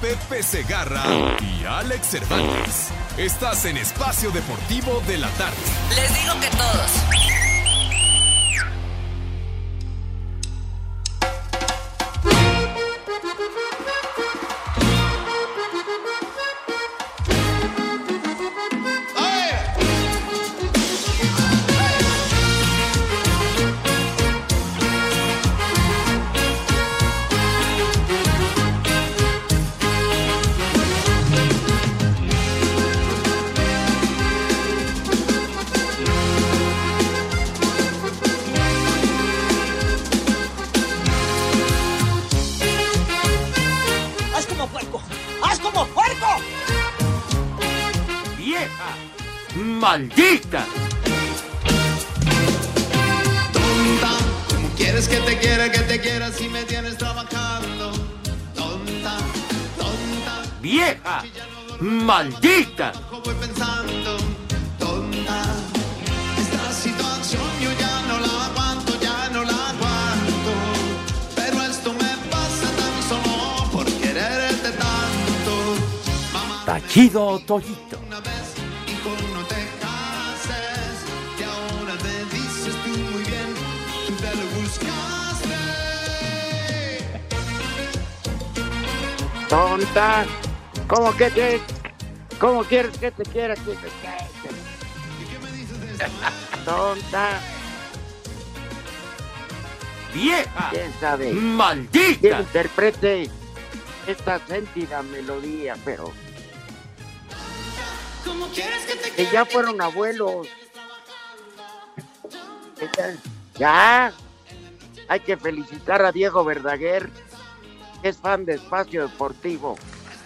Pepe Segarra y Alex Cervantes. Estás en Espacio Deportivo de la Tarde. Les digo que todos. ¡Maldita! Tonta, como quieres que te quiera, que te quiera si me tienes trabajando. Tonta, tonta, ¡Vieja! ¡Maldita! voy pensando. Tonta, esta situación yo ya no la aguanto, ya no la aguanto. Pero esto me pasa tan solo por quererte tanto. Mamá, Tachido. Tonta, ¿cómo que te, cómo quieres que te quiera que te? Tonta, ¡Vieja! quién sabe, quién ¡Maldita! interprete esta sentida melodía, pero Como quieres que te que ya fueron abuelos. Ya, ya. hay que felicitar a Diego Verdaguer, es fan de Espacio Deportivo.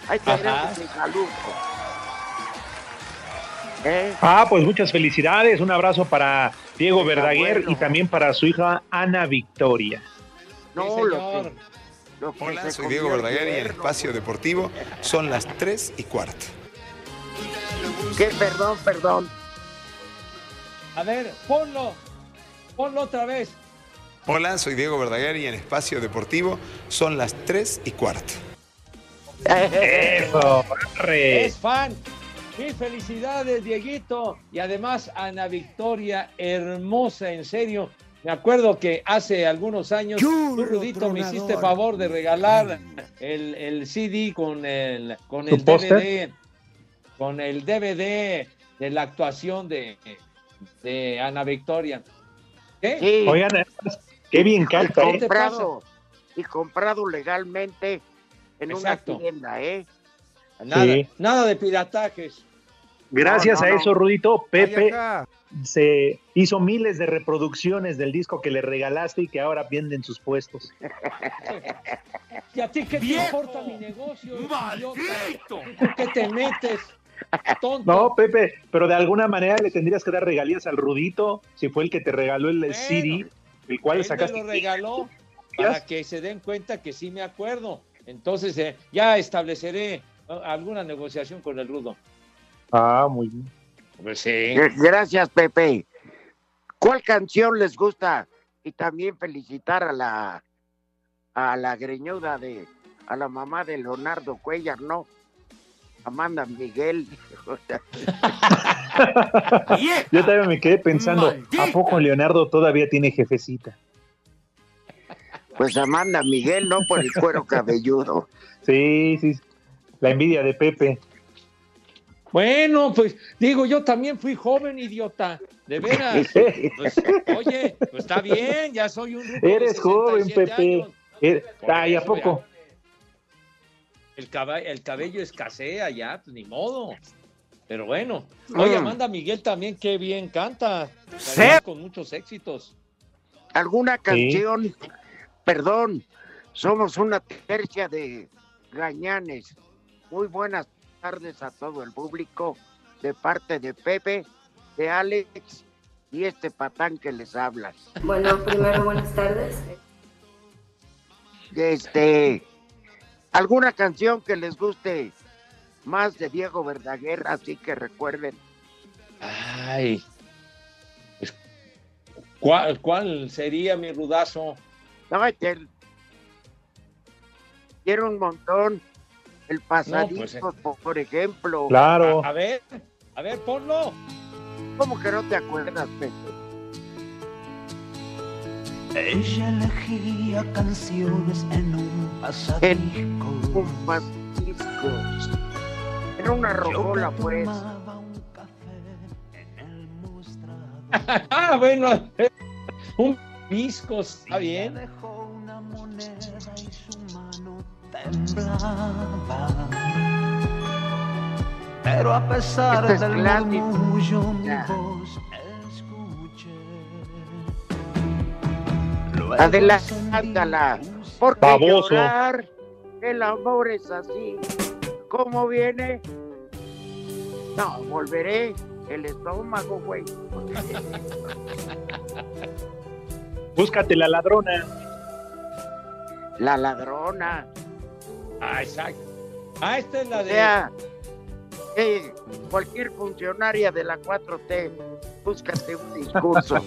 Hay que darle un saludo. ¿Eh? Ah, pues muchas felicidades. Un abrazo para Diego Está Verdaguer bueno. y también para su hija Ana Victoria. No, lo que, lo que Hola, soy Diego el Verdaguer y en yerno. Espacio Deportivo son las 3 y cuarto. ¿Qué? Perdón, perdón. A ver, ponlo. Ponlo otra vez. Hola, soy Diego Verdaguer y en Espacio Deportivo son las 3 y cuarto. Eso, arre. Es fan. Mil felicidades, Dieguito. Y además, Ana Victoria, hermosa, en serio. Me acuerdo que hace algunos años, tú, Rudito, me hiciste favor de regalar el, el CD con el, con ¿Tu el? DVD, con el DVD de la actuación de, de Ana Victoria. ¿Qué? Sí, Oigan, qué bien y canta, ¿eh? comprado, y comprado legalmente en Exacto. una tienda, ¿eh? Nada, Sí. nada de piratajes. Gracias No, no, a eso, no. Rudito, Pepe se hizo miles de reproducciones del disco que le regalaste y que ahora venden sus puestos. ¿Y a ti qué te importa mi negocio? ¡Maldito! ¿Tú qué te metes? Tonto. No, Pepe, pero de alguna manera le tendrías que dar regalías al Rudito, si fue el que te regaló el Bueno, CD, el cual Él sacaste. me lo regaló para que se den cuenta que sí me acuerdo. Entonces eh, ya estableceré alguna negociación con el Rudo. Ah, muy bien. Pues sí. Gracias, Pepe. ¿Cuál canción les gusta? Y también felicitar a la a la greñuda de a la mamá de Leonardo Cuellar, ¿no? Amanda Miguel. Yo también me quedé pensando, Maldita. ¿a poco Leonardo todavía tiene jefecita? Pues Amanda Miguel, no por el cuero cabelludo. Sí, sí. La envidia de Pepe. Bueno, pues digo, yo también fui joven, idiota. De veras. Pues, oye, pues está bien, ya soy un. Eres joven, 67 Pepe. años. Ay, ¿a poco? El, cabello escasea ya, pues ni modo. Pero bueno. Oye, Mm. Amanda Miguel también, qué bien canta. Con muchos éxitos. ¿Alguna canción? Perdón, somos una tercia de gañanes. Muy buenas tardes a todo el público de parte de Pepe, de Alex y este patán que les habla. Bueno, primero buenas tardes. Este, ¿alguna canción que les guste más de Diego Verdaguer? Así que recuerden. Ay. ¿Cuál, cuál sería mi rudazo? No, te- quiero un montón. El pasadizo, pues, eh. por- por ejemplo. Claro. A, a ver, a ver, ponlo. ¿Cómo que no te acuerdas, Pepe? Ella elegía canciones en un pasadisco. Un pasadisco. Era una rocola, pues. ah, bueno. Un viscos, está bien. Pero a pesar es del murmullo, mi voz Adelántala. Porque Baboso. llorar, el amor es así. ¿Cómo viene? No, volveré. El estómago, güey. Búscate la ladrona. La ladrona. Ah, exacto. Ah, esta es la O de. sea, eh, cualquier funcionaria de la 4T, búscate un discurso.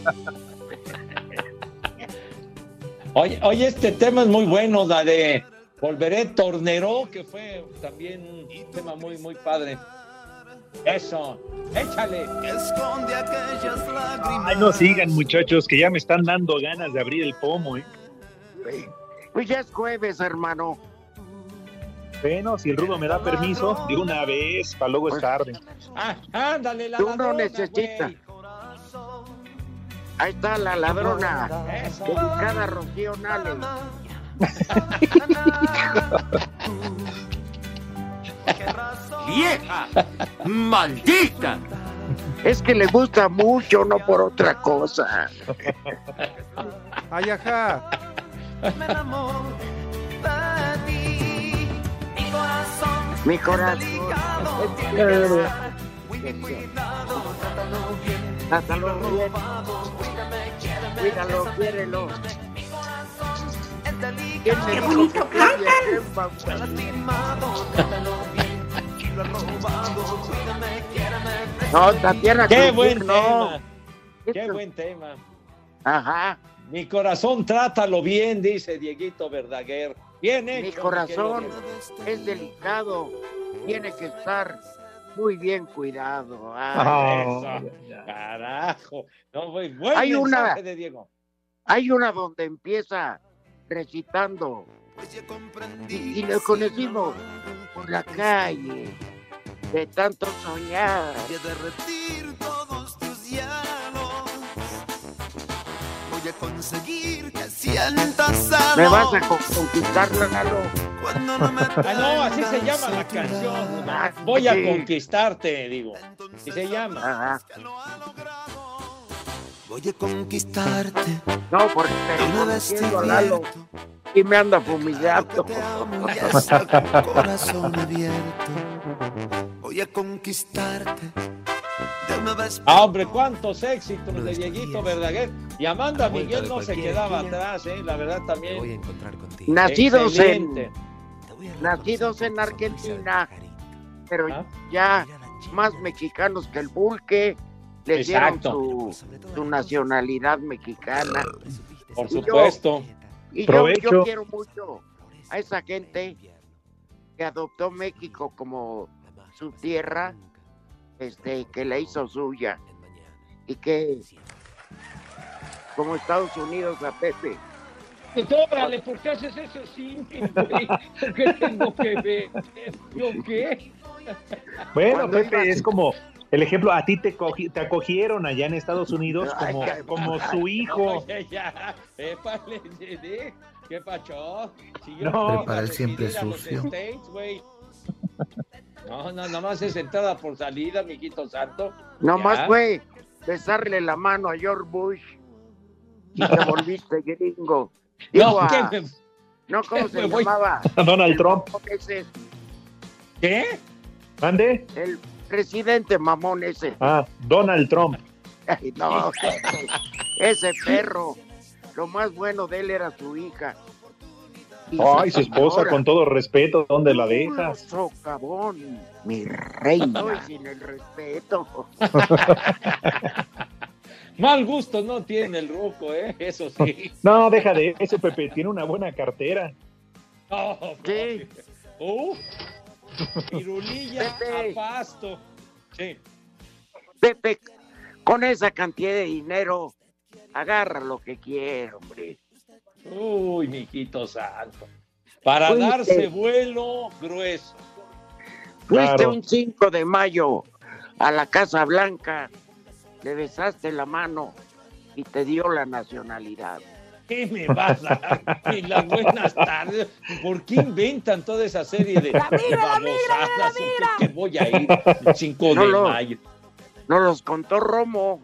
Oye, oye, este tema es muy bueno, la de Volveré Tornero, que fue también un tema muy, muy padre. Eso, échale. Esconde aquellas lágrimas. Ay, no sigan, muchachos, que ya me están dando ganas de abrir el pomo, ¿eh? Pues ya es jueves, hermano. Bueno, si el rudo me da permiso, de una vez, para luego es tarde. Ah, ándale, la Tú no ladrona, necesitas. Ahí está la ladrona. Dedicada a Rocío Nale. ¡Vieja! ¡Maldita! Es que le gusta mucho, no por otra cosa. Ay, ajá. Mi corazón Mi corazón. delicado. es Cuídalo, quiérelo. Mi corazón es delicado. ¿Quién me ¡Qué bonito. No, Tatiana Qué buen no. tema. Qué Esto- buen tema. Ajá. Mi corazón trátalo bien, dice Dieguito Verdaguer. Bien hecho. Mi corazón es delicado. Tiene que estar muy bien cuidado. Ay, Ah, Eso. Carajo. No, buen Hay una- de Diego. Hay una donde empieza recitando. Y, y lo conocimos por la calle. De tanto soñar. Voy a derretir todos tus hielos. Voy a conseguir. Me vas a con- conquistar, Lalo. Cuando no me Ah, no, así se llama la canción. ¿no? Ah, Voy a conquistarte, digo. Así se llama. Ajá. Voy a conquistarte. No, porque te a Lalo y me anda fumigando. Voy a conquistarte. Ah, hombre, cuántos éxitos de Dieguito Verdaguer. Y Amanda Miguel no se quedaba atrás, ¿eh? La verdad también. Nacidos en, nacidos en Argentina, pero Ah. ya más mexicanos que el Bulque, les dieron su, su nacionalidad mexicana. Por Y yo- supuesto. Y yo, yo quiero mucho a esa gente que adoptó México como su tierra, este, que la hizo suya y que como Estados Unidos a Pepe Pues órale, ¿por qué haces eso sí? ¿Qué tengo que ver? ¿Yo qué? Bueno, Cuando Pepe, es como el ejemplo, a ti te, cogi- te acogieron allá en Estados Unidos como, Ay, como su hijo. Oye, ya, nene, ¿qué pacho? Si yo No. me iba a Prepara el siempre sucio. States. No, no, nada más es entrada por salida, mijito santo. Nomás fue besarle la mano a George Bush y te volviste gringo. Digo, No, a- ¿qué? me- no, ¿cómo se me voy? llamaba? Donald El Trump. ese, ¿Qué? ¿Mande? el presidente mamón ese. Ah, Donald Trump. Ay, no, ese perro. Lo más bueno de él era su hija. Ay, su esposa, con todo respeto, ¿dónde la dejas? socavón, mi reina. Estoy sin el respeto. Mal gusto no tiene el ruco, ¿eh? Eso sí. No, deja de eso, Pepe. Tiene una buena cartera. No, Sí. Uh, pirulilla Pepe. a pasto. Sí. Pepe, con esa cantidad de dinero, agarra lo que quiera, hombre. Uy, mijito santo. Para Fuiste. darse vuelo grueso. Fuiste Claro. un 5 de mayo a la Casa Blanca, le besaste la mano y te dio la nacionalidad. ¿Qué me vas a dar? Ni las buenas tardes. ¿Por qué inventan toda esa serie de, de babosadas? ¿Por qué voy a ir el 5 No de lo- mayo? Nos los contó Romo.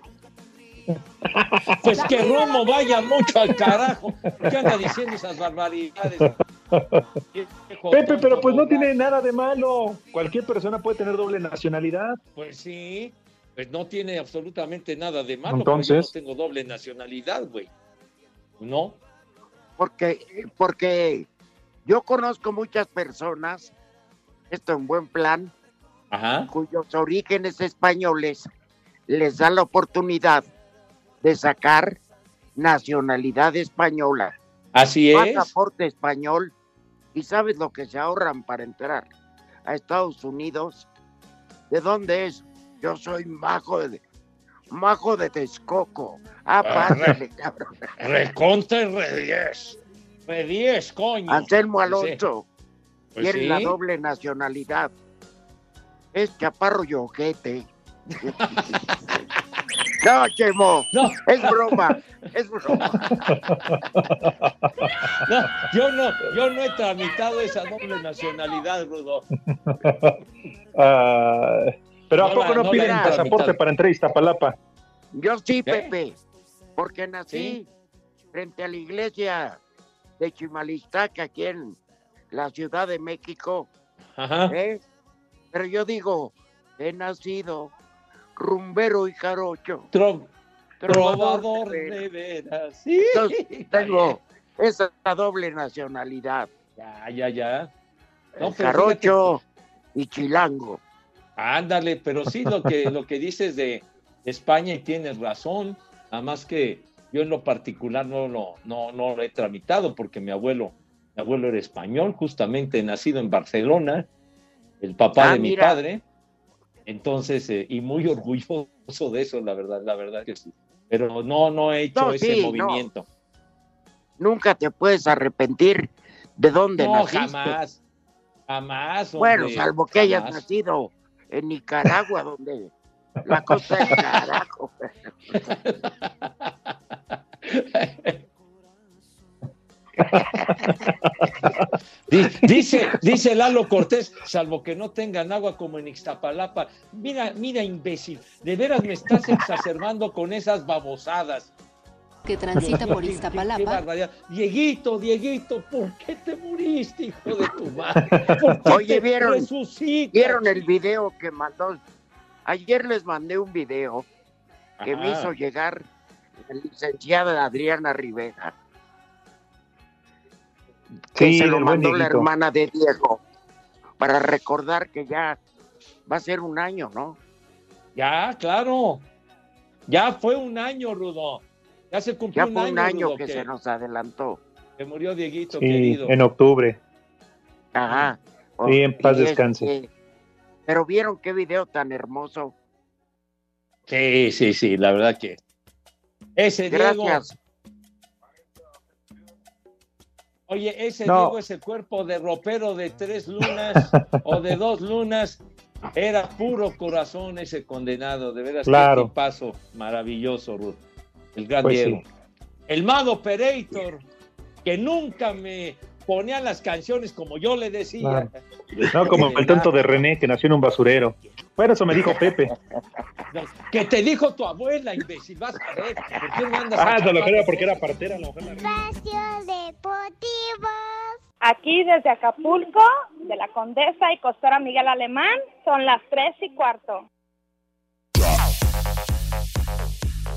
Pues que Romo vaya mucho al carajo. ¿Por qué anda diciendo esas barbaridades? Pepe, pero pues no tiene nada de malo. Cualquier persona puede tener doble nacionalidad. Pues sí, pues no tiene absolutamente nada de malo. Entonces. yo no tengo doble nacionalidad, güey. ¿No? Porque, porque yo conozco muchas personas, esto en buen plan, Ajá. cuyos orígenes españoles les da la oportunidad de sacar nacionalidad española, Así es. pasaporte español, y sabes lo que se ahorran para entrar a Estados Unidos. ¿De dónde es? Yo soy majo de majo de Texcoco. Ah, Ah, pásale, cabrón. Recontra y re 10. Re 10, coño. Anselmo. Alonso Pues tiene sí. la doble nacionalidad. Es chaparro y ojete. No, Chemo, No, es broma, es broma. no, yo no, yo no he tramitado esa doble nacionalidad, Rudo. Ah, pero ¿a No poco la- no, la piden pasaporte para entrar a Iztapalapa? Yo sí. Pepe, porque nací frente a la iglesia de Chimalistaca, aquí en la Ciudad de México, Ajá. ¿eh? Pero yo digo, he nacido rumbero y jarocho. Tro- trovador trovador de veras. de veras. Sí. Entonces, tengo esa doble nacionalidad. Ya, ya, ya. No, jarocho y chilango. Ándale, pero sí lo que, lo que dices de España y tienes razón, nada más que yo en lo particular no lo, no, no lo he tramitado porque mi abuelo, mi abuelo era español, justamente nacido en Barcelona, el papá Ah, de mi padre, entonces, eh, y muy orgulloso de eso, la verdad, la verdad que sí. Pero no, no he hecho No, ese sí, no. movimiento. Nunca te puedes arrepentir de dónde No, naciste. jamás, jamás. Bueno, salvo que hayas nacido en Nicaragua, donde la cosa es carajo. Di- Dice, dice Lalo Cortés, salvo que no tengan agua como en Ixtapalapa. Mira, mira, imbécil, de veras me estás exacerbando con esas babosadas. que transita por Iztapalapa. Dieguito, Dieguito, ¿por qué te muriste, hijo de tu madre? ¿Por qué Oye, te ¿vieron- resucitas? ¿Vieron el video que mandó? Ayer les mandé un video que me hizo llegar la licenciada Adriana Rivera. Que Sí, se lo mandó la hermana de Diego para recordar que ya va a ser un año, ¿no? Ya, claro. Ya fue un año, Rudo. Ya se cumplió Ya fue un año Rudo, que se nos adelantó. que murió Dieguito, Sí, querido. en octubre. Ajá. Sí, en paz este, descanse. Pero vieron qué video tan hermoso. Sí, sí, sí, la verdad que. Ese Diego. Oye, ese No. Diego es el cuerpo de ropero de tres lunas o de dos lunas. Era puro corazón ese condenado, de veras. Claro. Paso maravilloso, Ruth. El gran Pues Diego. sí. El mago Operator, que nunca me ponía las canciones como yo le decía. Claro. No, como el tonto de René que nació en un basurero. Bueno, eso me dijo Pepe. Que te dijo tu abuela, imbécil, vas a ver. ¿Por qué no andas Ah, se lo creo porque era partera. la mujer. Espacio Deportivo. Aquí desde Acapulco, de la Condesa y Costora Miguel Alemán, son las tres y cuarto.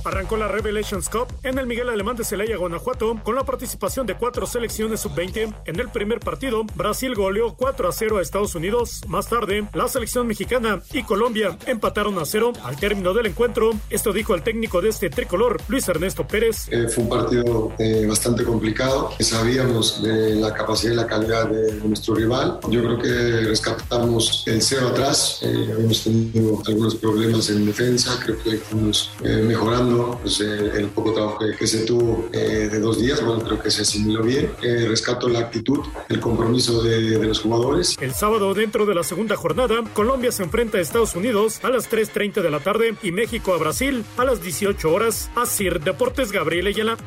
Arrancó la Revelations Cup en el Miguel Alemán de Celaya, Guanajuato, con la participación de cuatro selecciones sub-20. En el primer partido, Brasil goleó 4 a 0 a Estados Unidos. Más tarde, la selección mexicana y Colombia empataron a 0 al término del encuentro. Esto dijo el técnico de este tricolor, Luis Ernesto Pérez. Eh, fue un partido eh, bastante complicado. Sabíamos de la capacidad y la calidad de, nuestro rival. Yo creo que rescatamos el cero atrás. Eh, habíamos tenido algunos problemas en defensa. Creo que fuimos eh, pues, eh, el poco trabajo que, que se tuvo eh, de dos días. Bueno, creo que se asimiló bien. Eh, rescato la actitud, el compromiso de, de los jugadores. El sábado, dentro de la segunda jornada, Colombia se enfrenta a Estados Unidos a las 3.30 de la tarde y México a Brasil a las 18 horas. Asir Deportes Gabriel Ayala.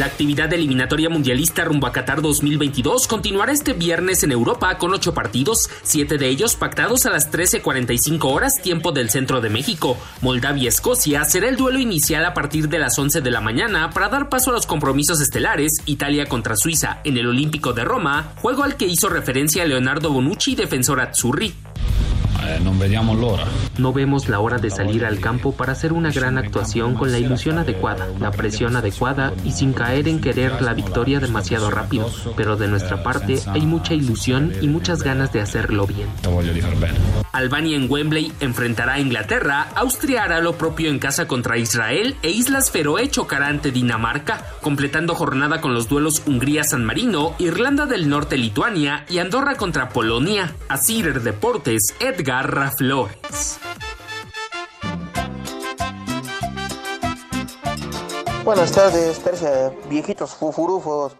La actividad eliminatoria mundialista rumbo a Qatar 2022 continuará este viernes en Europa con ocho partidos, siete de ellos pactados a las 13.45 horas tiempo del centro de México. Moldavia-Escocia será el duelo inicial a partir de las 11 de la mañana para dar paso a los compromisos estelares Italia contra Suiza en el Olímpico de Roma, juego al que hizo referencia Leonardo Bonucci, defensor azzurri. L'ora. No vemos la hora de salir al campo para hacer una gran actuación con la ilusión adecuada, la presión adecuada y sin caer en querer la victoria demasiado rápido. Pero de nuestra parte hay mucha ilusión y muchas ganas de hacerlo bien. Albania en Wembley enfrentará a Inglaterra, Austria hará lo propio en casa contra Israel e Islas Feroe chocará ante Dinamarca, completando jornada con los duelos Hungría-San Marino, Irlanda del Norte-Lituania y Andorra contra Polonia. Asir Deportes, Edgar Flores. Buenas tardes, tercia, viejitos fufurufos.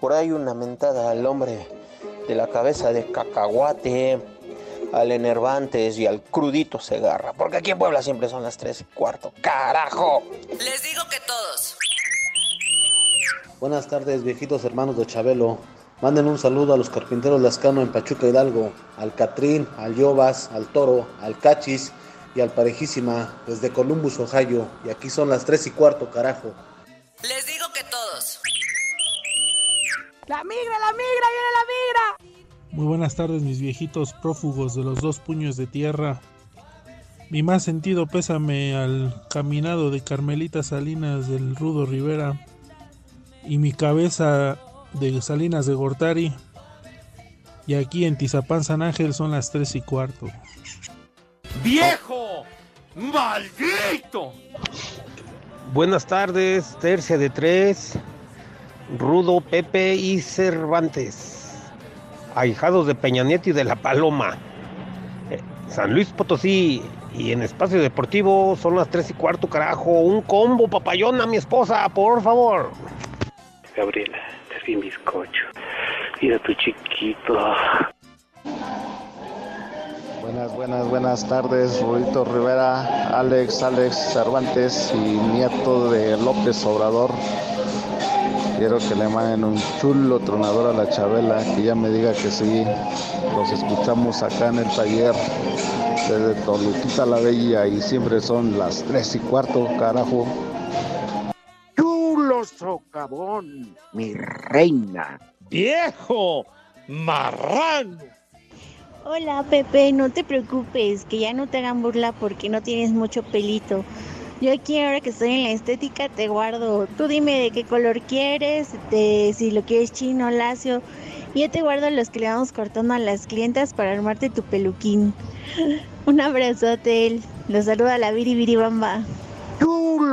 Por ahí una mentada al hombre de la cabeza de cacahuate, al enervantes y al crudito Segarra. Porque aquí en Puebla siempre son las tres y cuarto. ¡Carajo! Les digo que todos. Buenas tardes, viejitos hermanos de Chabelo. Manden un saludo a los carpinteros Lascano en Pachuca Hidalgo, al Catrín, al Yobas, al Toro, al Cachis y al Parejísima desde Columbus, Ohio. Y aquí son las tres y cuarto, carajo. Les digo que todos. ¡La migra, la migra, viene la migra! Muy buenas tardes, mis viejitos prófugos de los dos puños de tierra. Mi más sentido pésame al caminado de Carmelita Salinas del Rudo Rivera y mi cabeza de Salinas de Gortari. Y aquí en Tizapán San Ángel son las tres y cuarto. ¡Viejo! ¡Maldito! Buenas tardes, tercia de tres, Rudo, Pepe y Cervantes, ahijados de Peña Nieto y de La Paloma, Eh, San Luis Potosí y en Espacio Deportivo son las tres y cuarto, carajo, un combo papayón a mi esposa, por favor. Gabriela, vi bizcocho. Mira tu chiquito. Buenas, buenas, buenas tardes, Rudito Rivera, Alex, Alex Cervantes y nieto de López Obrador. Quiero que le manden un chulo tronador a la Chabela, que ya me diga que sí. Los escuchamos acá en el taller desde Toluquita la Bella y siempre son las tres y cuarto, carajo. Socavón, mi reina. ¡Viejo! ¡Marrano! Hola Pepe, no te preocupes, que ya no te hagan burla porque no tienes mucho pelito. Yo aquí ahora que estoy en la estética te guardo. Tú dime de qué color quieres, de si lo quieres chino, lacio. Y yo te guardo los que le vamos cortando a las clientas para armarte tu peluquín. Un abrazote, él. Los saluda la Biribiribamba.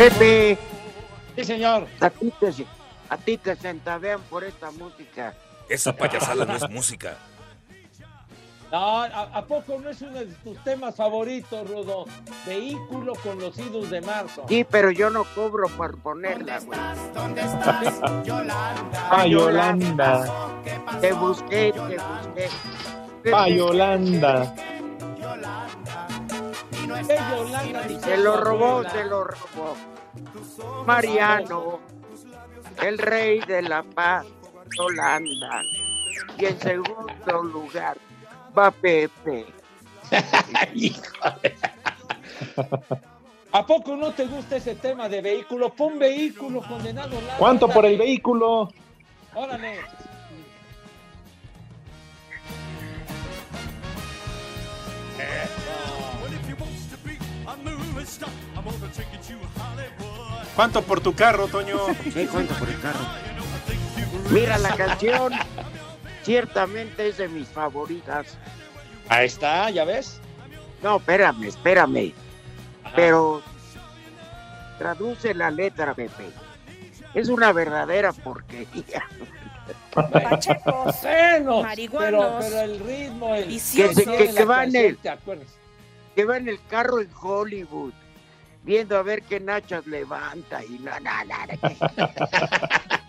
Pepe, Sí, señor. a ti te, a ti te por esta música. Esa payasada no es música. No, ¿a, a poco no es uno de tus temas favoritos, Rudo? Vehículo conocidos de marzo. Sí, pero yo no cobro por ponerla, güey. Pa' Yolanda. Te busqué, te busqué. Pa' Yolanda. Se lo robó, se lo robó. Mariano, el rey de la paz, Yolanda. Y en segundo lugar va Pepe. ¿A poco no te gusta ese tema de vehículo? Pon vehículo condenado. Landa. ¿Cuánto por el vehículo? Órale. ¿Cuánto por tu carro, Toño? Sí, ¿cuánto por el carro? Mira la canción. Ciertamente es de mis favoritas. Ahí está, ¿ya ves? No, espérame, espérame. Pero traduce la letra, Pepe. Es una verdadera porquería. Marihuanos, pero, pero el ritmo, el Que, se- que- va en el, ¿te acuerdas? Que va en el carro en Hollywood, viendo a ver qué nachas levanta y no, no, no,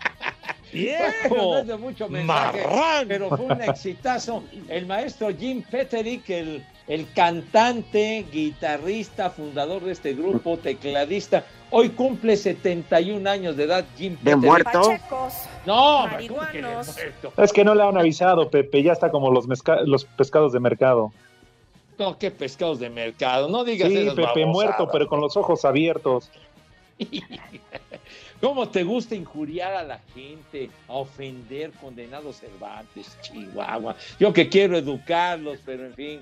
Bueno, no es de mucho mensaje, pero fue un exitazo. El maestro Jim Peterick, el, el cantante, guitarrista, fundador de este grupo, tecladista, hoy cumple 71 años de edad. Jim ¿De Peterick. muerto? No, ¿cómo que de muerto? Es que no le han avisado, Pepe. Ya está como los, los pescados de mercado. No, qué pescados de mercado. No digas Sí, esas Pepe, babosadas. muerto, pero con los ojos abiertos. ¿Cómo te gusta injuriar a la gente, a ofender condenados Cervantes, Chihuahua? Yo que quiero educarlos, pero en fin.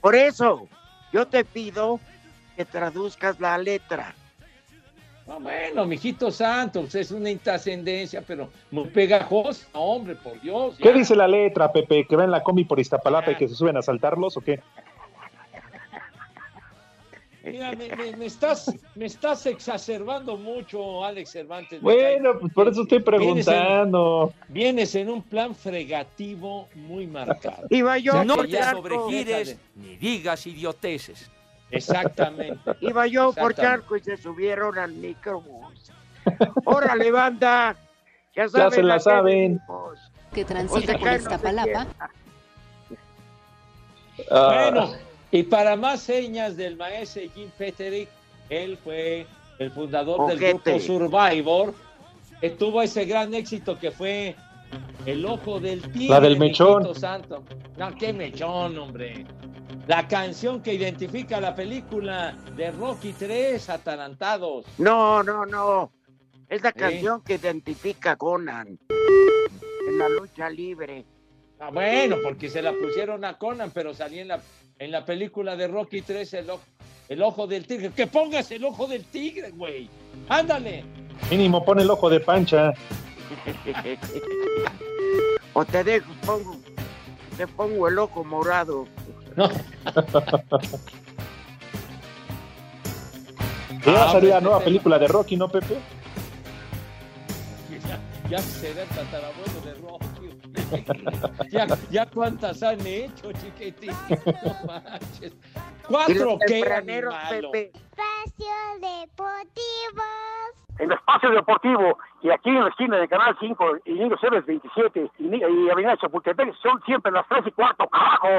Por eso, yo te pido que traduzcas la letra. No, bueno, mijito santo, pues es una intrascendencia, pero muy pegajosa, hombre, por Dios. ¿Qué dice la letra, Pepe? ¿Que ven la combi por Iztapalapa y que se suben a saltarlos o qué? Mira, me, me- me estás, me estás exacerbando mucho, Alex Cervantes. Bueno, pues por eso estoy Vienes en- preguntando. Vienes en un plan fregativo muy marcado. Iba yo, No te sobregires ni digas idioteces. Exactamente. Iba yo por charco y se subieron al microbús. ¡Órale, banda! Ya, se la saben. que O transita sea, por que no Iztapalapa. Ah, Bueno, y para más señas del maestro Jim Peterick, él fue el fundador del grupo Survivor, que tuvo ese gran éxito que fue El Ojo del Tigre. La del mechón. Santo. No, qué mechón, hombre. La canción que identifica la película de Rocky 3, Atalantados. No, no, no. Es la canción que identifica a Conan en la lucha libre. Ah, bueno, porque se la pusieron a Conan, pero salía en la, en la película de Rocky 3 el, ojo- el ojo del tigre. Que pongas el ojo del tigre, güey. Ándale. Mínimo pone el ojo de pancha. o te dejo, pongo, te pongo el ojo morado. Ya va Ah, a salir la nueva Pepe. película de Rocky, ¿no, Pepe? Ya, ya será el tatarabuelo de Rocky. ya, ya cuántas han hecho, chiquitín. No manches. Cuatro, animalo. Pepe. Espacio Deportivo. en Espacio Deportivo y aquí en la esquina de Canal 5 y Niños Héroes 27 y, Ni- y Avenida Chapultepec son siempre las 3 y cuarto, carajo.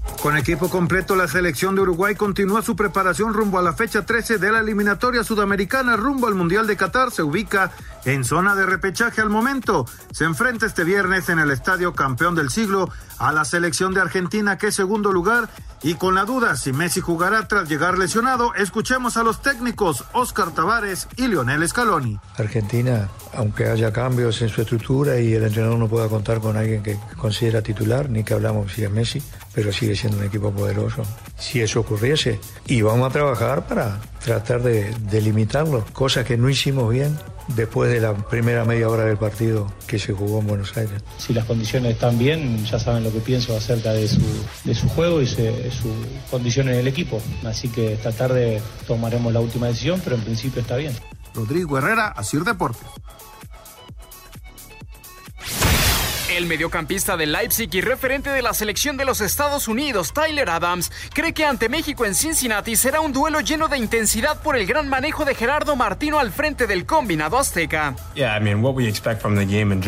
Con equipo completo, la selección de Uruguay continúa su preparación rumbo a la fecha 13 de la eliminatoria sudamericana rumbo al Mundial de Qatar. Se ubica en zona de repechaje al momento. Se enfrenta este viernes en el Estadio Campeón del Siglo a la selección de Argentina, que es segundo lugar. Y con la duda si Messi jugará tras llegar lesionado, escuchemos a los técnicos Oscar Tavares y Lionel Scaloni. Argentina, aunque haya cambios en su estructura y el entrenador no pueda contar con alguien que considera titular, ni que hablamos si es Messi, pero sigue siendo un equipo poderoso. Si eso ocurriese, y vamos a trabajar para tratar de, de limitarlo, cosa que no hicimos bien después de la primera media hora del partido que se jugó en Buenos Aires. Si las condiciones están bien, ya saben lo que pienso acerca de su, de su juego y de su condición en el equipo. Así que esta tarde tomaremos la última decisión, pero en principio está bien. Rodrigo Herrera, Asir Deportes. El mediocampista del Leipzig y referente de la selección de los Estados Unidos, Tyler Adams, cree que ante México en Cincinnati será un duelo lleno de intensidad por el gran manejo de Gerardo Martino al frente del combinado azteca.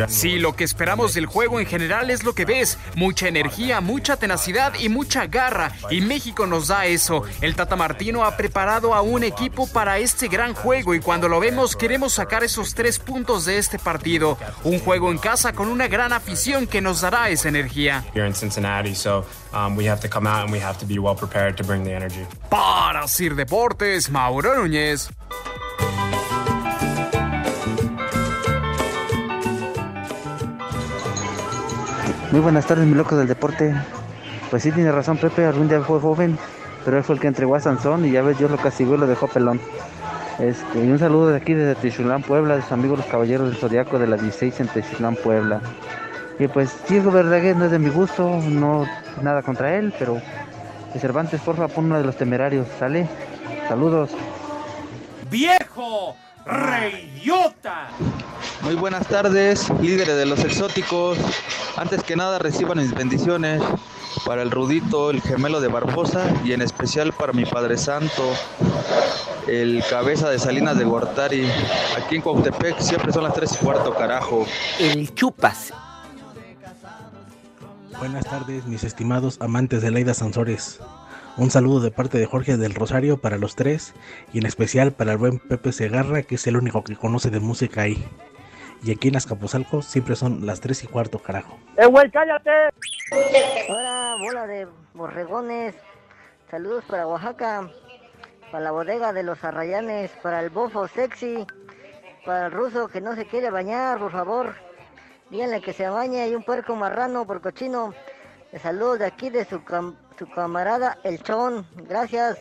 Sí, lo que esperamos del juego en general es lo que ves, mucha energía, mucha tenacidad y mucha garra, y México nos da eso. El Tata Martino ha preparado a un equipo para este gran juego y cuando lo vemos queremos sacar esos tres puntos de este partido. Un juego en casa con una gran afición que nos dará esa energía. Para Sir Deportes, Mauro Núñez. Muy buenas tardes, mi loco del deporte. Pues sí, tiene razón Pepe, algún día fue joven, pero él fue el que entregó a Sansón y ya ves, Dios lo castigó y lo dejó pelón. Este, y un saludo de aquí desde Tichulán, Puebla, de sus amigos los Caballeros del Zodiaco de la 16 en Tichulán, Puebla. Y pues Diego Verdaguer no es de mi gusto, no nada contra él, pero de Cervantes, porfa, pon uno de los temerarios, ¿sale? Saludos. ¡Viejo! ¡Reyota! Muy buenas tardes, líderes de los exóticos. Antes que nada reciban mis bendiciones para el Rudito, el gemelo de Barbosa y en especial para mi Padre Santo, el cabeza de Salinas de Gortari. Aquí en Cuautepec siempre son las 3 y cuarto, carajo. El chupas. Buenas tardes, mis estimados amantes de Laida Sansores. Un saludo de parte de Jorge del Rosario para los tres y en especial para el buen Pepe Segarra, que es el único que conoce de música ahí. Y aquí en Azcapotzalco siempre son las tres y cuarto, carajo. ¡Eh, güey, cállate! Hola, bola de borregones. Saludos para Oaxaca, para la bodega de los arrayanes, para el bofo sexy, para el ruso que no se quiere bañar, por favor. Díganle que se bañe y un puerco marrano por cochino. Le saludo de aquí de su, su camarada El Chon. Gracias.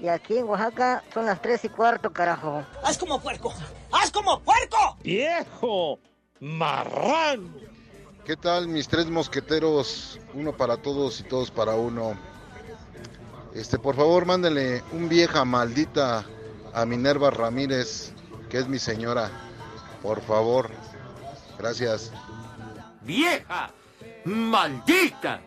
Y aquí en Oaxaca son las tres y cuarto, carajo. ¡Haz como puerco! ¡Haz como puerco! ¡Viejo! ¡Marrano! ¿Qué tal mis tres mosqueteros? Uno para todos y todos para uno. Este, por favor, mándenle un vieja maldita a Minerva Ramírez, que es mi señora. Por favor. Gracias. ¡Vieja! ¡Maldita!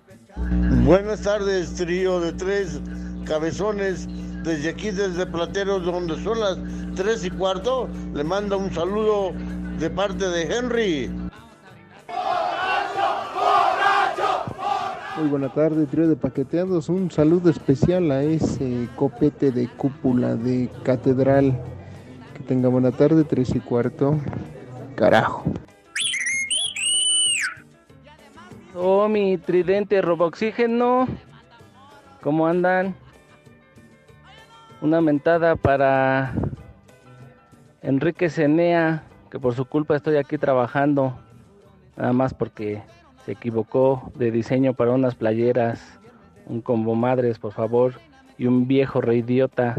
Buenas tardes, trío de tres cabezones. Desde aquí, desde Plateros, donde son las tres y cuarto, le manda un saludo de parte de Henry. Muy buena tarde, trío de paqueteados. Un saludo especial a ese copete de cúpula de catedral. Que tenga buena tarde, tres y cuarto. Carajo. Oh, mi tridente roboxígeno. ¿Cómo andan? Una mentada para Enrique Cenea, que por su culpa estoy aquí trabajando. Nada más porque se equivocó de diseño para unas playeras. Un combo madres, por favor. Y un viejo reidiota.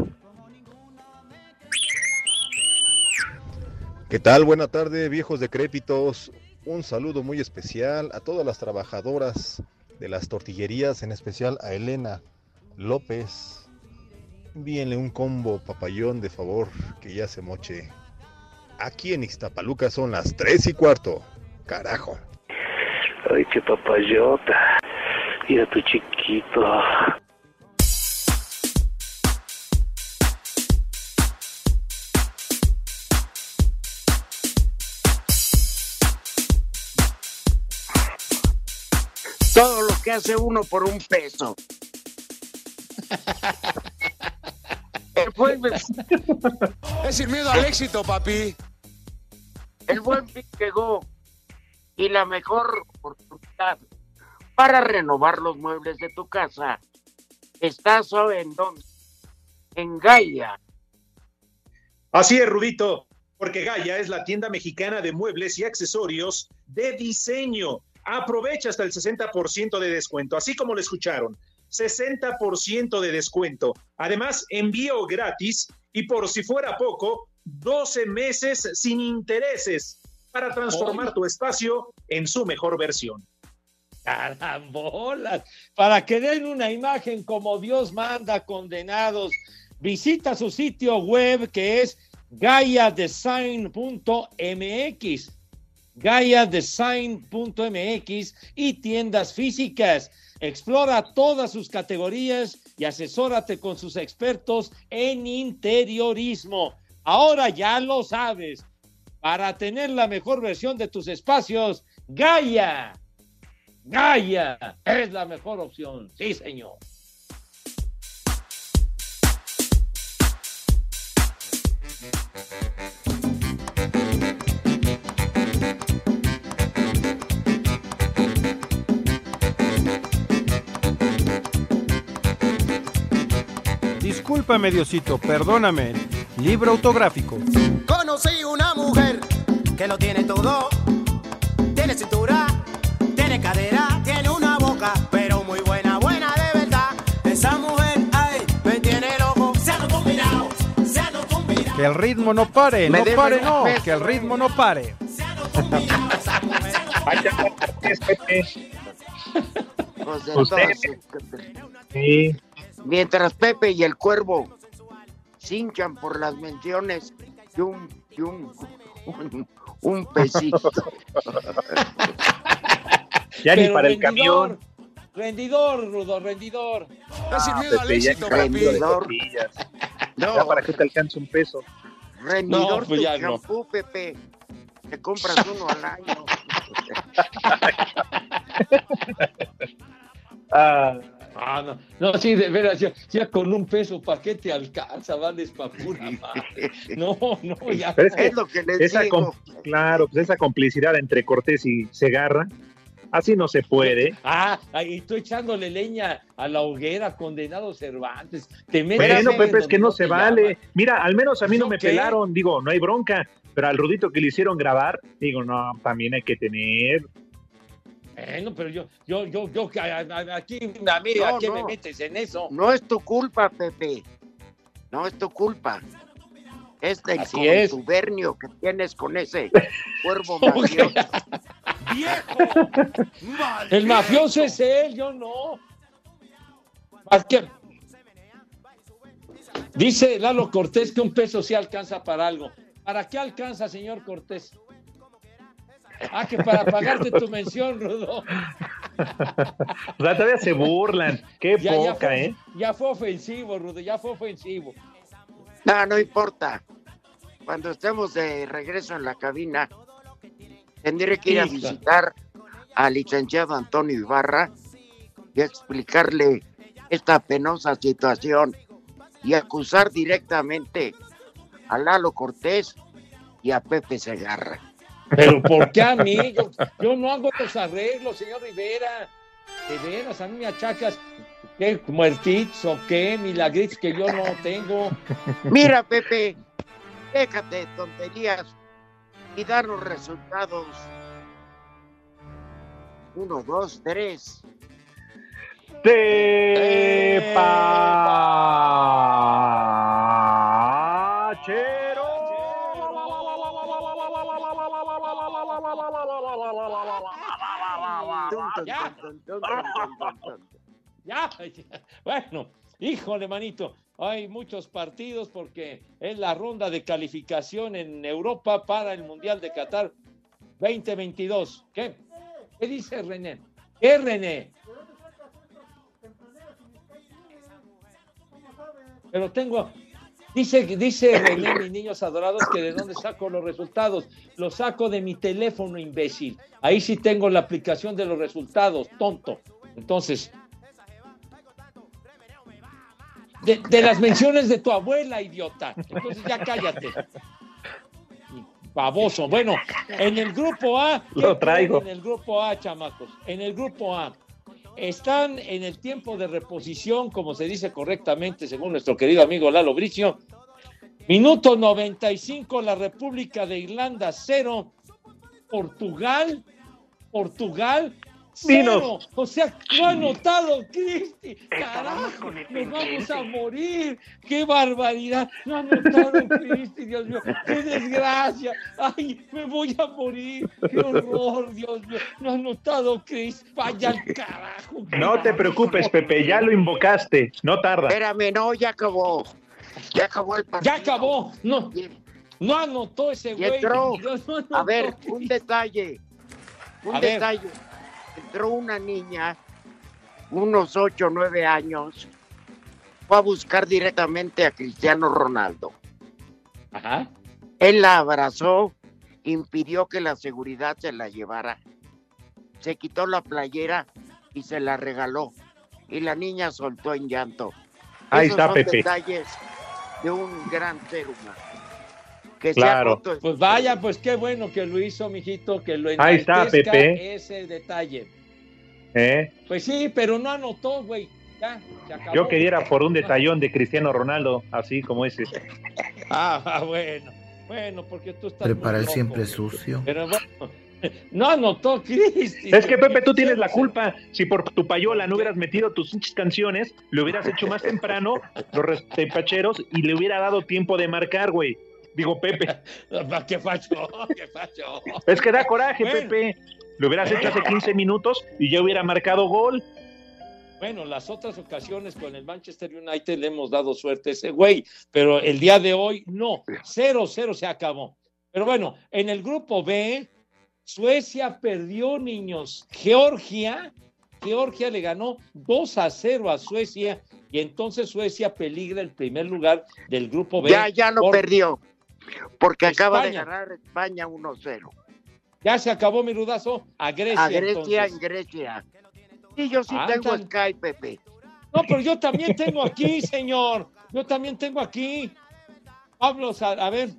¿Qué tal? Buena tarde, viejos decrépitos. Un saludo muy especial a todas las trabajadoras de las tortillerías, en especial a Elena López. Envíenle un combo papayón de favor, que ya se moche. Aquí en Ixtapaluca son las 3 y cuarto. Carajo. Ay, qué papayota. Mira tu chiquito. Que hace uno por un peso. El buen, Es sin miedo al éxito, papi. el buen pick llegó y la mejor oportunidad para renovar los muebles de tu casa está solo en donde en Gaia. Así es, Rudito, porque Gaia es la tienda mexicana de muebles y accesorios de diseño. Aprovecha hasta el 60% de descuento, así como lo escucharon. 60% de descuento. Además, envío gratis y por si fuera poco, 12 meses sin intereses para transformar tu espacio en su mejor versión. Carambolas, para que den una imagen como Dios manda, condenados, visita su sitio web que es gaiadesign.mx, gaiadesign.mx y tiendas físicas. Explora todas sus categorías y asesórate con sus expertos en interiorismo. Ahora ya lo sabes. Para tener la mejor versión de tus espacios, Gaia. Gaia es la mejor opción. Sí, señor. Discúlpame, Diosito, perdóname. Libro autográfico. Conocí una mujer que lo tiene todo. Tiene cintura, tiene cadera, tiene una boca, pero muy buena, buena de verdad. Esa mujer, ay, me tiene loco. Se han combinado, se han combinado. Que el ritmo no pare, Me no pare, no. beso, Que el ritmo no pare. Pues de Usted- Pepe. Mientras Pepe y el Cuervo se hinchan por las menciones y un, y un, un, un pesito. Ya ni Pero para el rendidor, camión. Rendidor, Rudo, rendidor. Está sin miedo al éxito, las tortillas. Ya para que te alcance un peso. Rendidor No, pues tu ya no. champú, Pepe. Te compras uno al año. Ah, no, no, sí, de veras, ya, ya con un peso, ¿para qué te alcanza? Vales pa' pura madre. No, no, ya. Pero es que Es lo que les esa digo. claro, pues esa complicidad entre Cortés y Segarra, así no se puede. Ah, ahí estoy echándole leña a la hoguera, condenado Cervantes. Te metes Bueno, en Pepe, es que no se vale. Mira, al menos a mí no ¿Eso me qué? pelaron, digo, no hay bronca, pero al Rudito que le hicieron grabar, digo, no, también hay que tener. Bueno, pero yo, yo, yo, yo, aquí, a mí, No, ¿a qué me metes en eso? No es tu culpa, Pepe. No es tu culpa. Es del Así es. contubernio que tienes con ese cuervo mafioso. El mafioso es él, yo no. Dice Lalo Cortés que un peso sí alcanza para algo. ¿Para qué alcanza, señor Cortés? Ah, que para pagarte tu mención, Rudo. O sea, todavía se burlan. Qué Ya, ya poca, fue, ¿eh? ya fue ofensivo, Rudo, ya fue ofensivo. No, no importa. Cuando estemos de regreso en la cabina, tendré que ir a visitar al licenciado Antonio Ibarra y explicarle esta penosa situación y acusar directamente a Lalo Cortés y a Pepe Segarra. Pero ¿por qué a mí? Yo, yo no hago los arreglos, señor Rivera. De veras, a mí me achacas ¿qué? muertitos o qué, milagritos que yo no tengo. Mira, Pepe, déjate de tonterías y dar los resultados. Uno, dos, tres. Ya. Bueno, híjole, manito, hay muchos partidos porque es la ronda de calificación en Europa para el Mundial de Qatar 2022. ¿Qué? ¿Qué dice René? ¿Qué, René? Pero tengo, dice, dice René, mis niños adorados, que de dónde saco los resultados. Los saco de mi teléfono, imbécil. Ahí sí tengo la aplicación de los resultados, tonto. Entonces, de, de las menciones de tu abuela, idiota. Entonces ya cállate. Baboso. Bueno, en el grupo A. ¿qué Lo traigo. En el grupo A, chamacos. En el grupo A. Están en el tiempo de reposición, como se dice correctamente, según nuestro querido amigo Lalo Bricio. Minuto 95, la República de Irlanda 0. Portugal, Portugal Cero. O sea, no ha anotado Cristi. Carajo, nos vamos a morir. Qué barbaridad. No ha anotado Cristi, Dios mío. Qué desgracia. Ay, me voy a morir. Qué horror, Dios mío. No ha anotado Cristi. Vaya al carajo. No te preocupes, Pepe, ya lo invocaste. No tarda. Espérame, no, ya acabó. Ya acabó el partido. Ya acabó. No. No anotó ese güey. entró. Dios, no anotó. A ver, un detalle. Un A ver. Entró una niña, unos 8 o 9 años, fue a buscar directamente a Cristiano Ronaldo. Ajá. Él la abrazó, impidió que la seguridad se la llevara. Se quitó la playera y se la regaló. Y la niña soltó en llanto. Ahí Esos está, son Pepe. detalles de un gran ser humano. Que se ha Claro. roto Pues vaya, pues qué bueno que lo hizo, mijito, que lo Ahí está, Pepe. ese detalle. ¿Eh? Pues sí, pero no anotó, güey. Ya, se acabó. Yo quería por un detallón de Cristiano Ronaldo, así como ese. Ah, ah, bueno. Bueno, porque tú estás. Prepara el loco, siempre güey. sucio. Pero bueno, no anotó Cristi. Es que Pepe, tú tienes la culpa. Si por tu payola no hubieras metido tus pinches canciones, lo hubieras hecho más temprano, los respepacheros, y le hubiera dado tiempo de marcar, güey. Digo, Pepe. ¿Qué facho? ¿Qué facho? Es que da coraje, Bueno. Pepe. Lo hubieras hecho hace 15 minutos y ya hubiera marcado gol. Bueno, las otras ocasiones con el Manchester United le hemos dado suerte a ese güey, pero el día de hoy no. 0-0 se acabó. Pero bueno, en el grupo B, Suecia perdió, niños. Georgia, Georgia le ganó 2 a 0 a Suecia y entonces Suecia peligra el primer lugar del grupo B. Ya, ya lo por- perdió. Porque acaba de ganar España 1-0. Ya se acabó mi rudazo a Grecia. A Grecia, entonces. en Grecia. Y yo sí Ah, tengo tan- Sky, Pepe. No, pero yo también tengo aquí, señor. Yo también tengo aquí. Pablo, a, a ver.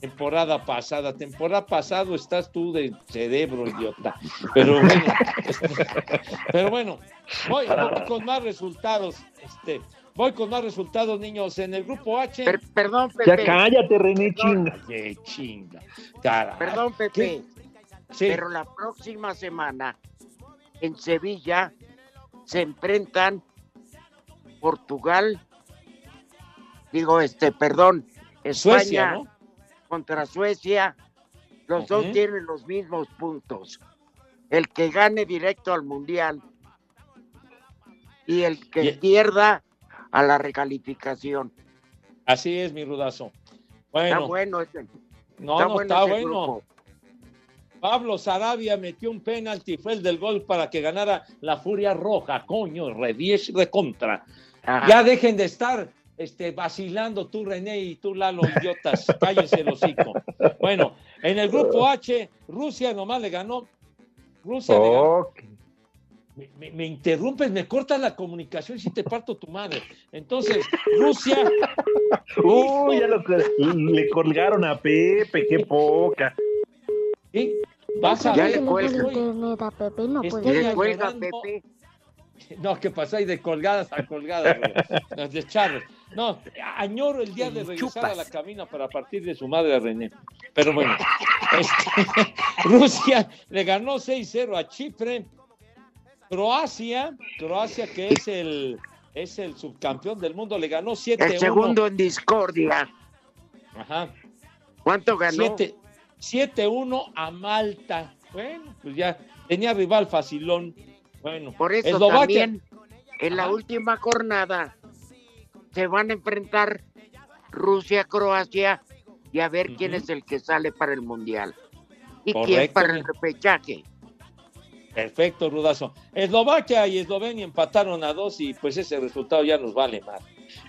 Temporada pasada, temporada pasado estás tú de cerebro, idiota. Pero bueno, pero bueno, voy, voy con más resultados. Este, voy con más resultados, niños. En el grupo H. perdón, Ya cállate, René, chinga. Qué chinga. Carajo. Perdón, Pepe. Sí. Pero la próxima semana en Sevilla se enfrentan Portugal, digo, este, perdón, España Suecia, ¿no? contra Suecia. Los dos tienen los mismos puntos. El que gane directo al Mundial y el que pierda a la recalificación. Así es, mi rudazo. Bueno, Está bueno ese. no, está no bueno está bueno. grupo. Pablo Sarabia metió un penalti, fue el del gol para que ganara la Furia Roja, coño, re 10 de contra. Ajá. Ya dejen de estar este, vacilando tú, René, y tú, Lalo, idiotas, cállense el hocico. Bueno, en el grupo H, Rusia nomás le ganó. Rusia le ganó. Me, me- me interrumpes, me cortas la comunicación y si te parto tu madre. Entonces, Rusia. Uy, ya lo le colgaron a Pepe, qué poca. ¿Sí? Vas a Ya ver, le no cuelga. Internet a Pepe no Estoy puede Le cuelga. Pepe. No, que pasáis de colgadas a colgadas, güey. de charros. No, añoro el día de regresar a la cabina para partir de su madre a René. Pero bueno, este, Rusia le ganó 6-0 a Chipre. Croacia, Croacia que es el, es el subcampeón del mundo, le ganó 7-1. El segundo en discordia. Ajá. ¿Cuánto ganó? 7 7-1 a Malta. Bueno, pues ya tenía rival facilón. Bueno, Por eso Eslovaquia- también en la Ajá. última jornada se van a enfrentar Rusia, Croacia y a ver quién es el que sale para el mundial y quién para el repechaje. Perfecto, Rudazo. Eslovaquia y Eslovenia empataron a dos y pues ese resultado ya nos vale más.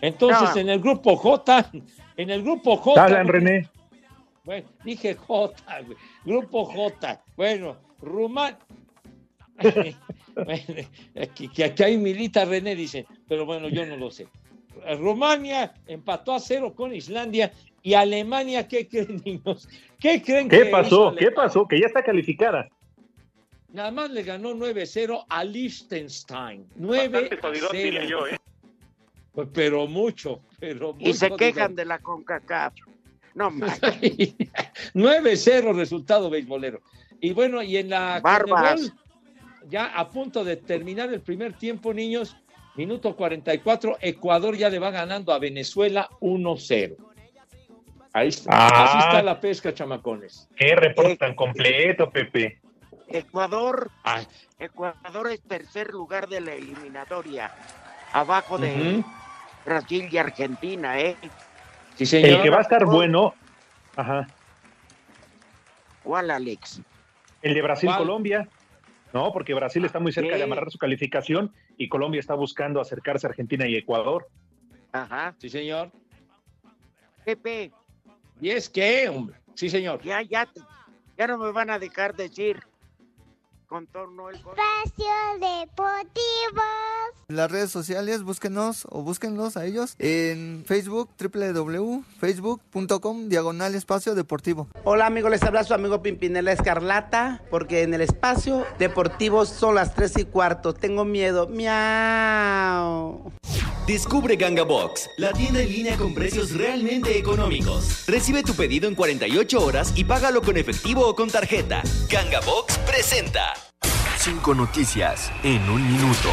Entonces, No. en el grupo J, en el grupo J. Hablan, René. Bueno, dije J, güey. Grupo J. Bueno, Rumania. aquí, que aquí hay milita René, dice, pero bueno, yo no lo sé. Rumania empató a cero con Islandia y Alemania, ¿qué creen, niños? ¿Qué creen ¿Qué que pasó? ¿Qué pasó? Que ya está calificada. Nada más le ganó 9-0 a Liechtenstein. 9 0 ¿eh? Pues, Pero mucho, pero Y muy se quejan de la CONCACAF. No manches. 9-0 resultado beisbolero. Y bueno, y en la Barbas. Ya a punto de terminar el primer tiempo, niños, minuto 44, Ecuador ya le va ganando a Venezuela 1-0. Ahí está. Ah. Así está la pesca, chamacones. Qué reporte tan completo, Pepe. Ecuador, Ay. Ecuador es tercer lugar de la eliminatoria, abajo de. Brasil y Argentina, ¿eh? Sí, El que va a estar bueno, ajá, ¿Cuál, Alex? el de. Brasil-Colombia. No, porque Brasil está muy cerca Sí. de amarrar su calificación y Colombia está buscando acercarse a Argentina y Ecuador. Ajá. Sí, señor. Pepe, ¿Y es que, hombre? Sí, señor. ya, ya, ya no me van a dejar decir contorno el Espacio Deportivo. En las redes sociales, búsquenos o búsquenlos a ellos en Facebook, www.facebook.com, diagonal espacio deportivo. Hola amigos, les habla su amigo Pimpinela Escarlata, porque en el espacio deportivo son las 3 y cuarto. Tengo miedo. Miau. Descubre Ganga Box, la tienda en línea con precios realmente económicos. Recibe tu pedido en 48 horas y págalo con efectivo o con tarjeta. Ganga Box presenta. Cinco noticias en un minuto.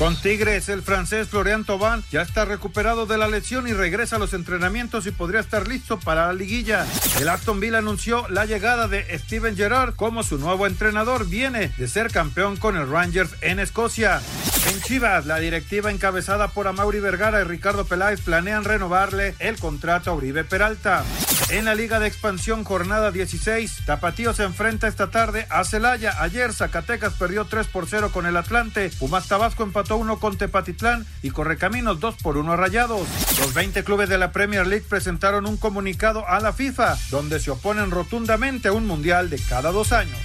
Con Tigres, el francés Florian Thauvin ya está recuperado de la lesión y regresa a los entrenamientos y podría estar listo para la liguilla. El Aston Villa anunció la llegada de Steven Gerrard como su nuevo entrenador. Viene de ser campeón con el Rangers en Escocia. En Chivas, la directiva encabezada por Amaury Vergara y Ricardo Peláez planean renovarle el contrato a Uribe Peralta. En la Liga de Expansión, jornada 16, Tapatío se enfrenta esta tarde a Celaya. Ayer Zacatecas perdió 3 por 0 con el Atlante. Pumas Tabasco empató 1 con Tepatitlán y Correcaminos 2 por 1 a Rayados. Los 20 clubes de la Premier League presentaron un comunicado a la FIFA donde se oponen rotundamente a un mundial de cada dos años.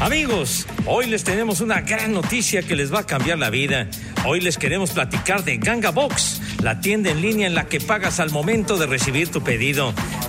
Amigos, hoy les tenemos una gran noticia que les va a cambiar la vida. Hoy les queremos platicar de Ganga Box, la tienda en línea en la que pagas al momento de recibir tu pedido.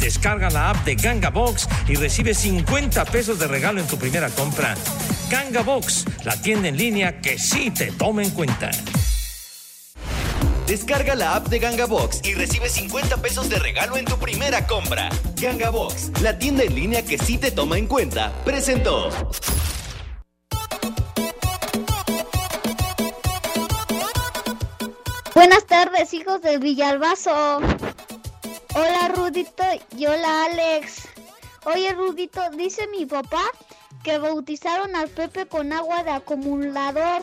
Descarga la app de Ganga Box y recibe 50 pesos de regalo en tu primera compra. Ganga Box, la tienda en línea que sí te toma en cuenta. Descarga la app de Ganga Box y recibe 50 pesos de regalo en tu primera compra. Ganga Box, la tienda en línea que sí te toma en cuenta, presentó. Buenas tardes, hijos de Villalbazo. Hola, Rudito y hola, Alex. Oye, Rudito, dice mi papá que bautizaron al Pepe con agua de acumulador.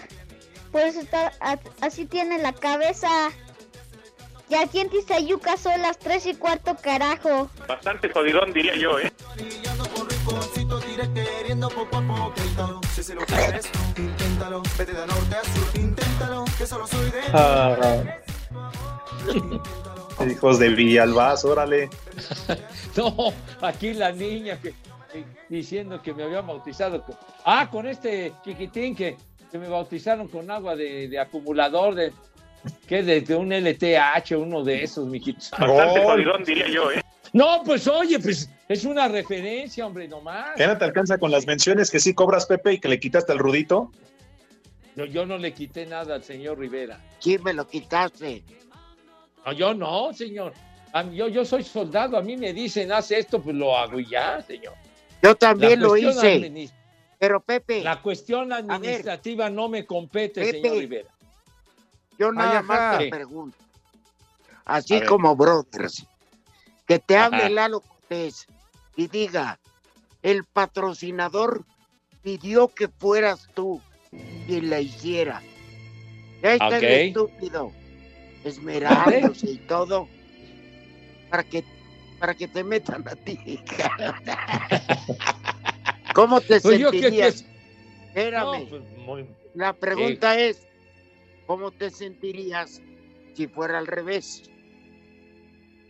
Por eso está, así tiene la cabeza. Y aquí en Tizayuca son las 3 y cuarto, carajo. Bastante jodidón, diría yo, ¿eh? Ah. Hijos de Villalbaz, órale. No, aquí la niña que, que- diciendo que me había bautizado. con- ah, con este chiquitín que, que me bautizaron con agua de, de acumulador, de que de, de un LTH, uno de esos, mijitos. Bastante jodidón, diría yo, ¿eh? No, pues oye, pues es una referencia, hombre, nomás. ¿Qué no te alcanza con las menciones que sí cobras, Pepe, y que le quitaste al Rudito? Yo, yo no le quité nada al señor Rivera. ¿Quién me lo quitaste? No, yo no, señor. Yo, yo soy soldado, a mí me dicen, haz esto, pues lo hago y ya, señor. Yo también lo hice. Pero Pepe, La cuestión administrativa no me compete, Pepe. señor Rivera. yo nada Ay, más te pregunto. Así como brothers. Que te hable Ajá. Lalo Cortés y diga, el patrocinador pidió que fueras tú quien la hiciera. Ya está el estúpido, esmerándose y todo, para que, para que te metan a ti. ¿Cómo te Pues yo, ¿qué- sentirías? Espérame. No, pues, muy- La pregunta es, ¿cómo te sentirías si fuera al revés?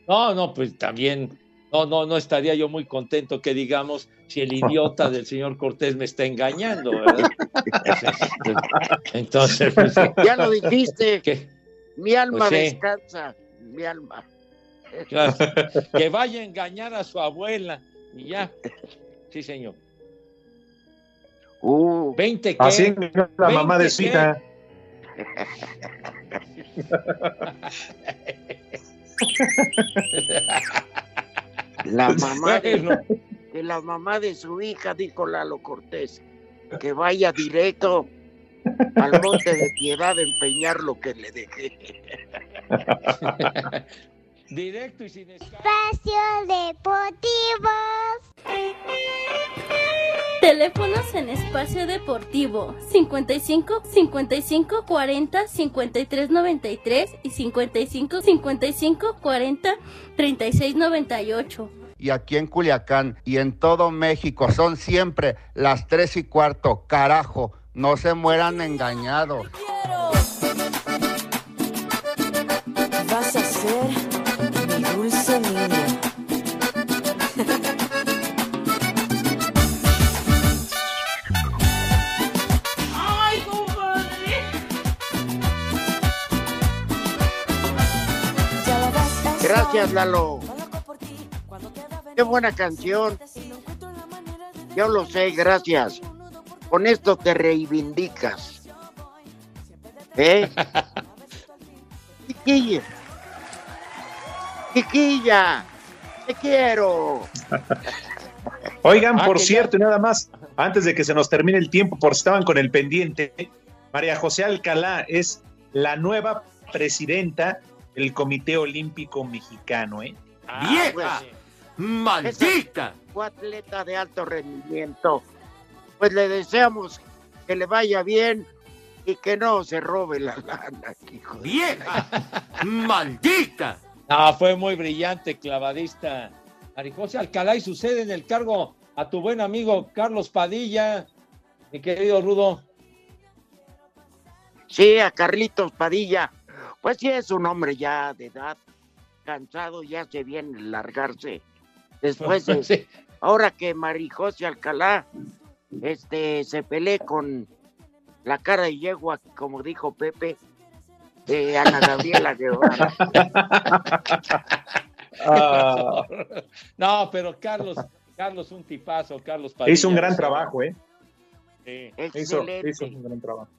No, no, pues también, no, no, no estaría yo muy contento que digamos si el idiota del señor Cortés me está engañando, ¿verdad? Entonces, pues, Ya lo dijiste. ¿Qué? Mi alma Pues sí. descansa, mi alma. Claro, que vaya a engañar a su abuela y ya. Sí, señor. Uh, 20 que Así la mamá de su hija. La mamá de, Bueno. de la mamá de su hija, dijo Lalo Cortés, que vaya directo al monte de piedad a empeñar lo que le dejé. Directo y sin escape. Espacio Deportivo. Teléfonos en espacio deportivo 55 55 40 53 93 y 55 55 40 36 98. y aquí en Culiacán y en todo México son siempre las tres y cuarto. Carajo, no se mueran engañados. Vas a ser mi dulce niña. ¡Ay, compadre! Gracias, Lalo. Qué buena canción. Yo lo sé, gracias. Con esto te reivindicas. ¿Eh? Chiquilla. Chiquilla. Te quiero. Oigan, Ah, por cierto, y nada más, antes de que se nos termine el tiempo, por si estaban con el pendiente, María José Alcalá es la nueva presidenta del Comité Olímpico Mexicano, ¿eh? ¡Vieja! ¡Maldita! Fue atleta de alto rendimiento. Pues le deseamos que le vaya bien y que no se robe la lana, hijo. ¡Vieja! ¡Maldita! No, fue muy brillante, clavadista. Marijose Alcalá y sucede en el cargo a tu buen amigo Carlos Padilla, mi querido Rudo. Sí, a Carlitos Padilla. Pues sí, es un hombre ya de edad, cansado, ya se viene largarse. Después de, Sí. ahora que Marijose Alcalá este, se pelee con la cara de yegua, como dijo Pepe, de Ana Gabriela Guevara. Ah. No, pero Carlos, Carlos, un tipazo, Carlos Padilla. Hizo un gran trabajo, ¿eh? Sí. Hizo, hizo un gran trabajo.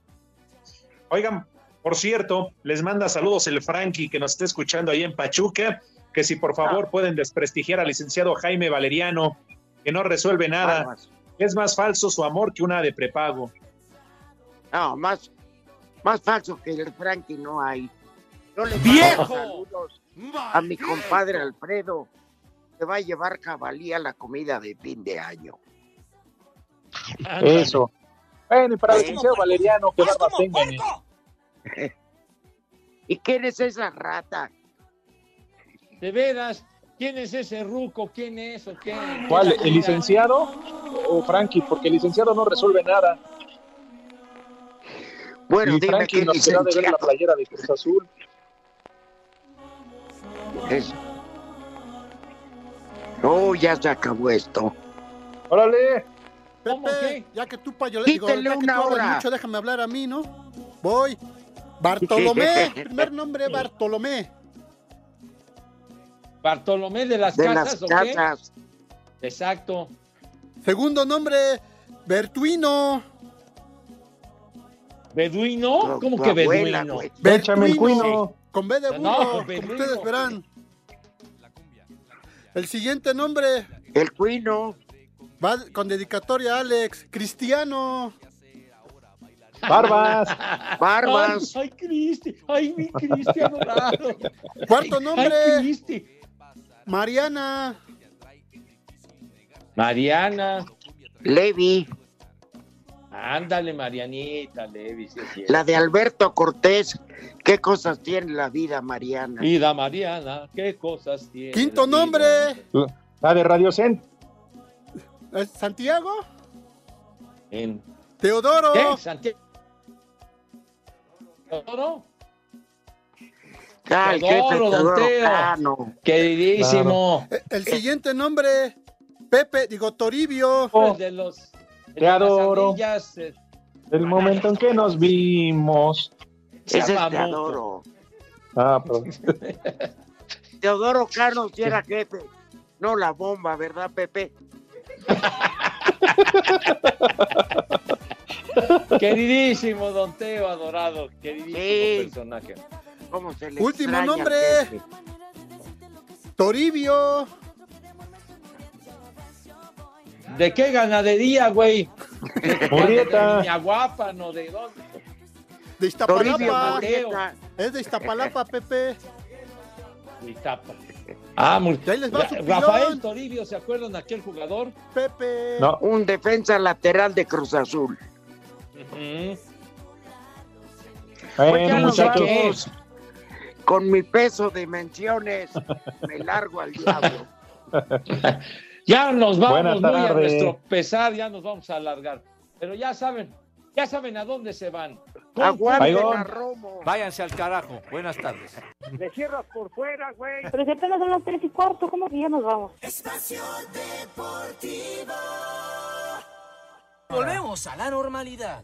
Oigan, por cierto, les manda saludos el Frankie que nos está escuchando ahí en Pachuca, que si por favor pueden desprestigiar al licenciado Jaime Valeriano, que no resuelve nada. Vamos. Es más falso su amor que una de prepago. No, más, más falso que el Frankie no hay. Yo le ¡Viejo! saludos a mi compadre Alfredo, que va a llevar cabalía a la comida de fin de año. Eso. Bueno, y para el licenciado Valeriano, que barba tengan. ¿Y quién es esa rata? De veras, ¿quién es ese ruco? ¿Quién es o qué? ¿Cuál? ¿El licenciado o Frankie? Porque el licenciado no resuelve nada. Bueno, y dime Frankie qué nos queda de ver la playera de Cruz Azul. Es- No, ya se acabó esto. ¡Órale! Pepe, ya que tú, payo, digo, ya que tú hora. mucho, déjame hablar a mí, ¿no? Voy. Bartolomé, primer nombre Bartolomé. Bartolomé de las De Casas, las ¿o qué? Casas. Exacto. Segundo nombre Bertuino. ¿Beduino? ¿Cómo que beduino? Échame el cuino. Con B de burro, No, como beduino. ustedes verán. El siguiente nombre. El cuino. Va con dedicatoria a Alex. Cristiano. Barbas. Barbas. Ay, ay, Cristi. Ay, mi Cristi adorado. Cuarto nombre. Ay, Cristi. Mariana. Mariana. Levi. Ándale, Marianita, Levi. sí. La de Alberto Cortés. ¿Qué cosas tiene la vida, Mariana? Vida Mariana, qué cosas tiene. Quinto la vida? nombre. La de Radio Cent. ¿Es Santiago. En... Teodoro. ¿Qué? Santiago. ¿Teodoro? Ay, Teodoro, don Teo. Cano. Queridísimo. El siguiente nombre, Pepe, digo Toribio. El de los. de las adoro. eh, El momento en que nos vimos. Ese es Chamamuco. Teodoro. Ah, perdón. Teodoro Cano si era jefe. No la bomba, ¿verdad, Pepe? Queridísimo Don Teo, adorado. Queridísimo Sí. personaje. ¿Cómo se le Último nombre. Toribio. ¿De qué ganadería, güey? Murrieta. De Niña Guapa, no de dónde. De Iztapalapa. Es de Iztapalapa, Pepe. De. Ah, muy... Ahí les va su Rafael pilón. Toribio, ¿se acuerdan de aquel jugador? Pepe. No. Un defensa lateral de Cruz Azul. Ujú. Pues Bueno, muchachos. Con mi peso de menciones, me largo al diablo. Ya nos vamos muy a tardes. nuestro pesar, ya nos vamos a alargar. Pero ya saben, ya saben a dónde se van. Aguarden a Romo. Váyanse al carajo. Buenas tardes. Le cierras por fuera, güey. Pero si apenas son las tres y cuarto, ¿cómo que ya nos vamos? Volvemos a la normalidad.